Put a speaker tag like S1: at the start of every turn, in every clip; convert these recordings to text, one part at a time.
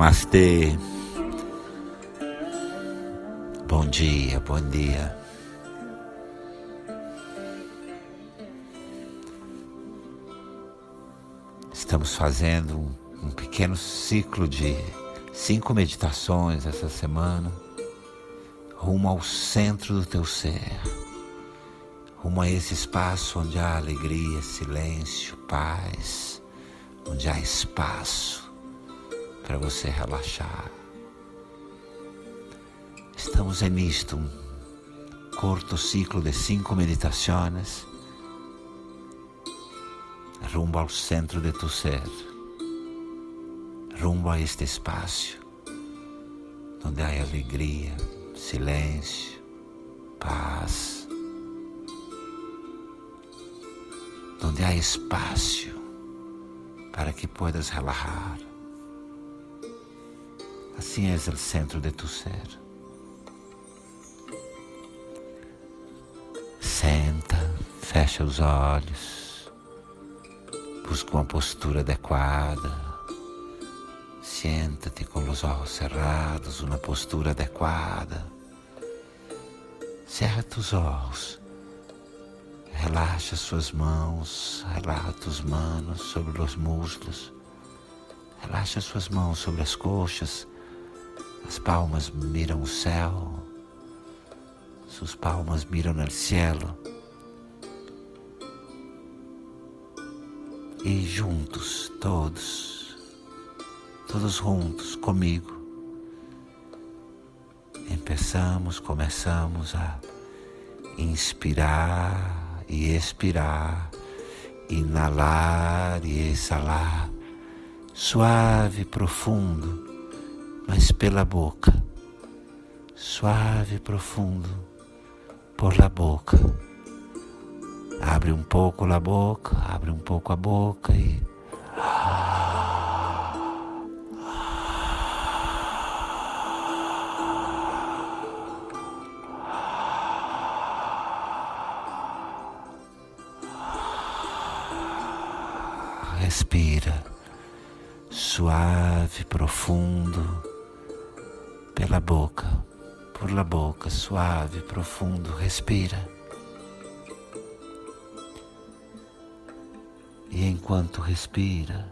S1: Namastê. Bom dia, bom dia. Estamos fazendo um, um pequeno ciclo de cinco meditações essa semana, rumo ao centro do teu ser, rumo a esse espaço onde há alegria, silêncio, paz, onde há espaço para você relaxar. Estamos em isto, um curto ciclo de cinco meditações rumbo ao centro de tu ser, rumbo a este espaço onde há alegria, silêncio, paz, onde há espaço para que puedas relajar. Assim é o centro de tu ser. Senta, fecha os olhos, busca uma postura adequada. Senta-te com os olhos cerrados, uma postura adequada. Cerra os olhos. Relaxa suas mãos, relaxa tus manos sobre os muslos. Relaxa suas mãos sobre as coxas. As palmas miram o céu. Suas palmas miram no cielo. E juntos, todos, todos juntos comigo, empezamos, começamos a inspirar e expirar, inalar e exalar, suave, profundo, mas pela boca, suave, profundo, por la boca. Abre um pouco a boca, abre um pouco a boca e. Respira suave, profundo, pela boca, por la boca, suave, profundo, respira. E enquanto respira,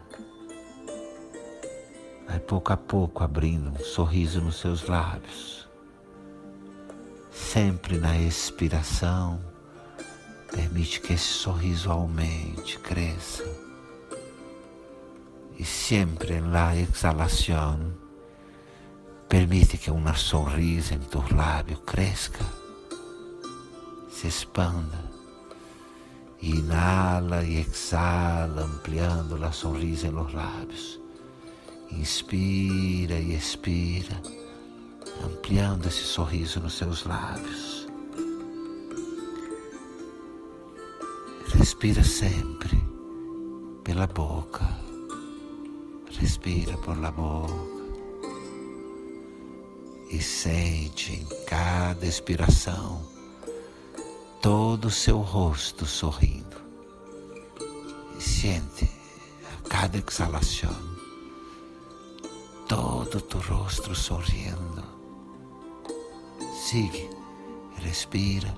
S1: vai pouco a pouco abrindo um sorriso nos seus lábios. Sempre na expiração, permite que esse sorriso aumente, cresça. E sempre na exalação, permite que uma sonrisa em tu lábio cresça, se expanda. Inhala e exhala, ampliando a sonrisa em los lábios. Inspira e expira, ampliando esse sorriso nos seus lábios. Respira sempre pela boca. Respira por la boca. E sente em cada expiração todo o seu rosto sorrindo. E sente a cada exalação todo o teu rosto sorrindo. Sigue, respira,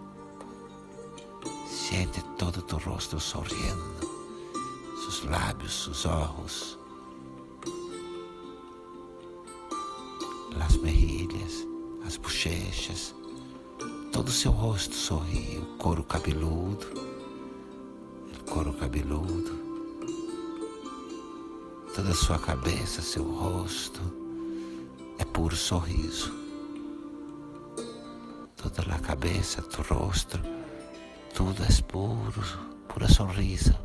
S1: sente todo o teu rosto sorrindo, seus lábios, seus olhos, as mejilhas, as bochechas todo o seu rosto sorri, o couro cabeludo, o couro cabeludo, toda a sua cabeça, seu rosto é puro sorriso. Toda a cabeça, tu rosto, tudo é puro, pura sorrisa.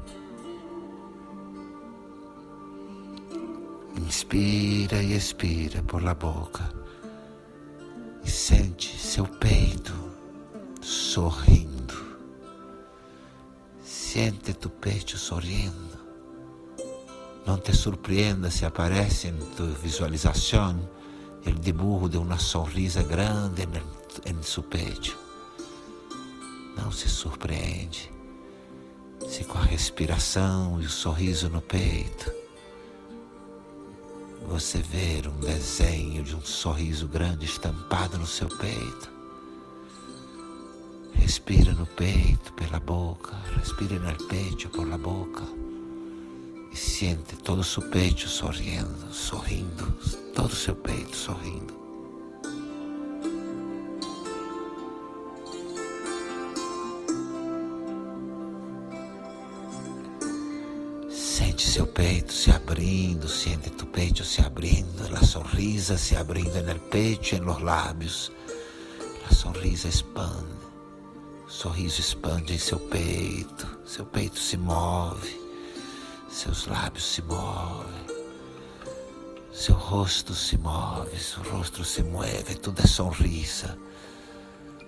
S1: Inspira e expira por la boca e sente seu peito sorrindo. Sente tu peito sorrindo. Não te surpreenda se aparece em tua visualização o dibujo de uma sorrisa grande em seu peito. Não se surpreende se com a respiração e o sorriso no peito você ver um desenho de um sorriso grande estampado no seu peito. Respira no peito pela boca, respira no peito por la boca e sente todo o seu peito sorrindo, sorrindo, todo o seu peito sorrindo. Sente seu peito se abrindo, sente tu peito se abrindo, a sonrisa se abrindo no peito e nos lábios. A sonrisa expande, o sorriso expande em seu peito, seu peito se move, seus lábios se movem, seu rosto se move, seu rosto se move, tudo é sonrisa,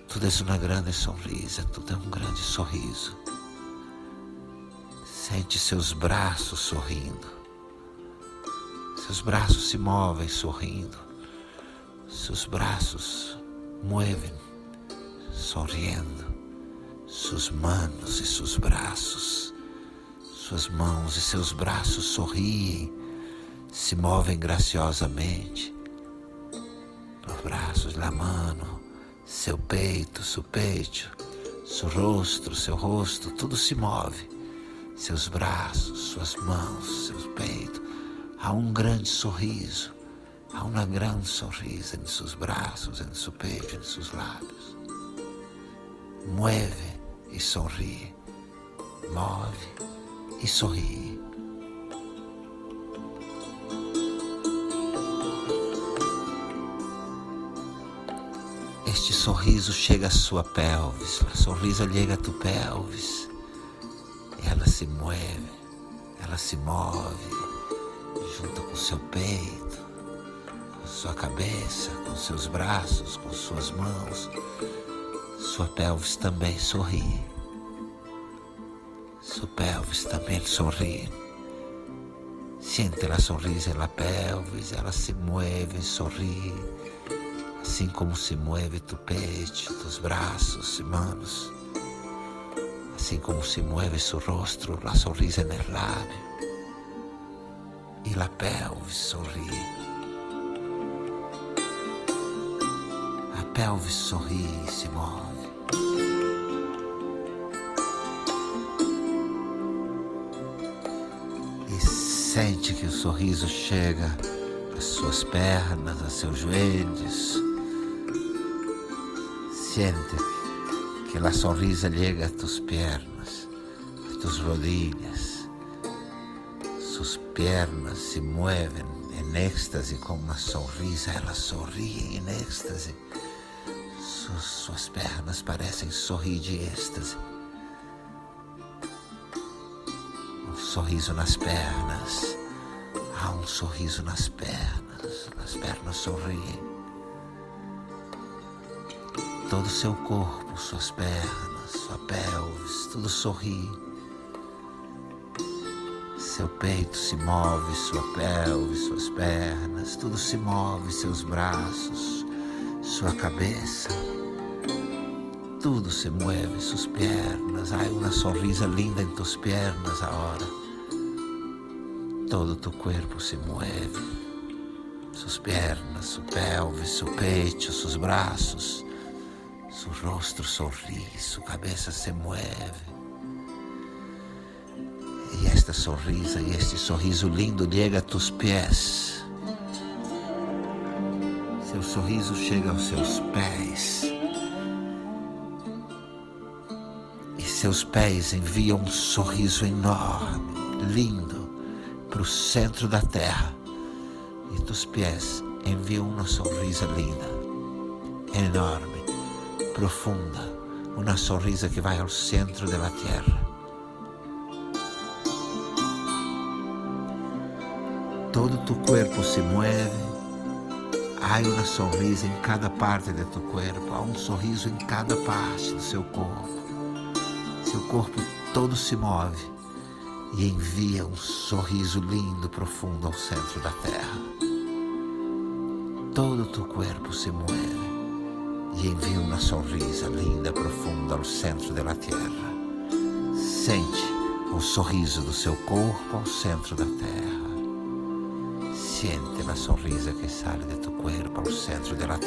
S1: tudo é uma grande sonrisa, tudo é um grande sorriso. Sente seus braços sorrindo. Seus braços se movem sorrindo. Seus braços movem sorrindo. Suas mãos e seus braços. Suas mãos e seus braços sorriem, se movem graciosamente. Os braços, la mano, seu peito, seu peito, seu rosto, seu rosto, tudo se move seus braços, suas mãos, seus peitos. Há um grande sorriso, há uma grande sorriso em seus braços, em seu peito, em seus lábios. Mueve e sorri, move e sorri. Este sorriso chega à sua pelvis, o sorriso chega a tu pelvis se move, ela se move junto com seu peito, com sua cabeça, com seus braços, com suas mãos. Sua pelvis também sorri. Sua pelvis também sorri. Sente a sorriso na pelvis, ela se move, sorri, assim como se move tu peito, tus braços e mãos assim como se mueve su rostro, la sonrisa en el labio y la pelvis sorri. A pelvis sorri e se move. E sente que o sorriso chega às suas pernas, a seus joelhos. Sente que la sonrisa llega a tus piernas, a tus rodillas. Sus piernas se mueven en éxtase con una sonrisa, ela sorri em éxtase. Sus, suas pernas parecem sorrir de êxtase. Um sorriso nas pernas. Há um sorriso nas pernas. As pernas sorriem todo o seu corpo, suas pernas, sua pelvis, tudo sorri. Seu peito se move, sua pelvis, suas pernas, tudo se move, seus braços, sua cabeça. Tudo se move, suas pernas. Há uma sorrisa linda em tuas pernas agora. Todo tu corpo se move. Suas pernas, sua pelvis, seu peito, seus braços Su rostro sorri, su cabeça se mueve. E esta sorrisa e este sorriso lindo chega a tus pés. Seu sorriso chega aos seus pés. E seus pés enviam um sorriso enorme, lindo, para o centro da terra. E tus pés enviam uma sorrisa linda, enorme profunda, uma sorrisa que vai ao centro da terra. Todo tu corpo se mueve, há uma sorrisa em cada parte de tu corpo, há um sorriso em cada parte do seu corpo. Seu corpo todo se move e envia um sorriso lindo, profundo ao centro da terra. Todo tu corpo se move e envia uma sorrisa linda, profunda ao centro da terra. Sente o sorriso do seu corpo ao centro da terra. Siente la sonrisa que sale de tu cuerpo al centro de la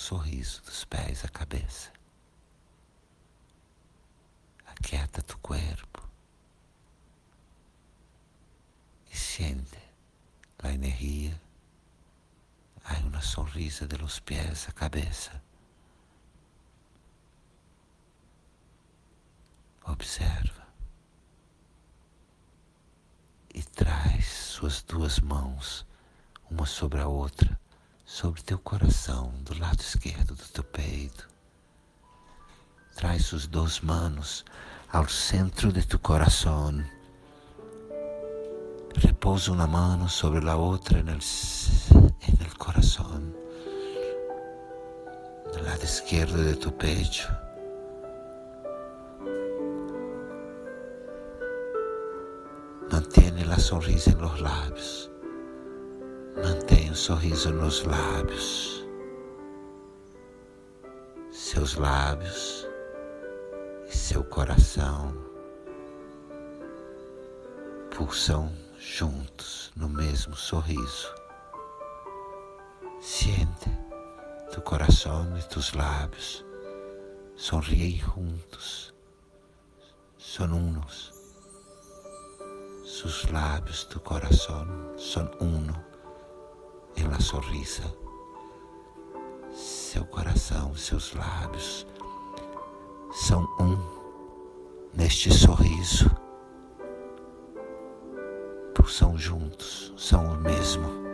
S1: sorriso dos pés à cabeça. Aquieta tu corpo. E siente a energia. Há uma sonrisa de los pés à cabeça. Observa e traz suas duas mãos, uma sobre a outra, sobre teu coração, do lado esquerdo do teu peito. Traz suas duas mãos ao centro de tu coração. Repousa uma mão sobre a outra no, no coração, do lado esquerdo de tu peito. Mantiene la sonrisa en los labios. Mantém o sorriso nos lábios. Seus lábios e seu coração pulsam juntos no mesmo sorriso. Siente tu coração e tus lábios sonriem juntos. Son unos. Sus labios, tu corazón son uno em la sonrisa. Seu coração, seus lábios são um neste sorriso. São juntos, são o mesmo.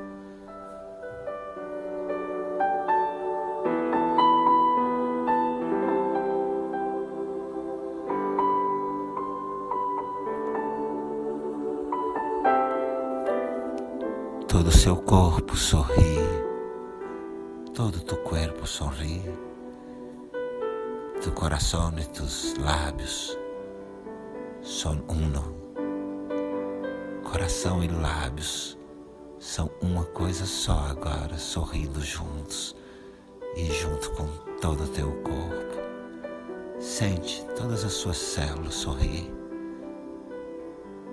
S1: Sorri, todo tu corpo sorri, tu coração e tus lábios são uno. Coração e lábios são uma coisa só agora, sorrindo juntos e junto com todo o teu corpo. Sente todas as suas células sorrir.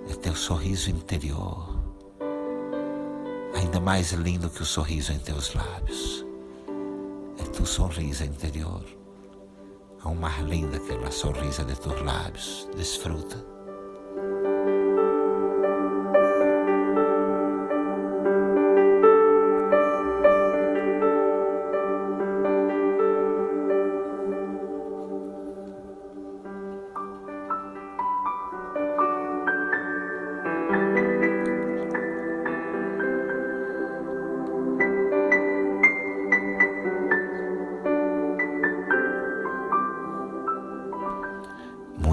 S1: É teu sorriso interior ainda mais lindo que o sorriso em teus lábios. É tu sorriso interior, aún mais linda que a sorrisa de tus lábios. Desfruta.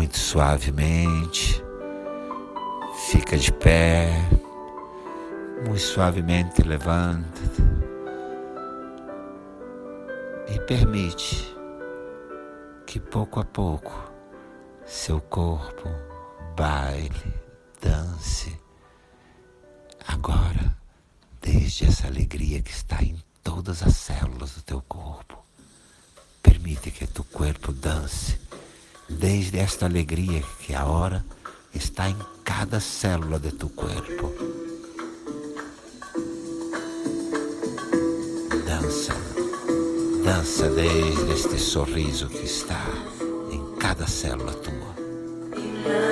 S1: Muito suavemente. Fica de pé, muito suavemente levanta-te e permite que pouco a pouco seu corpo baile, dance. Agora, desde essa alegria que está em todas as células do teu corpo, permite que tu corpo dance desde esta alegria que agora está em cada célula de tu corpo. Dança, dança desde este sorriso que está em cada célula tua.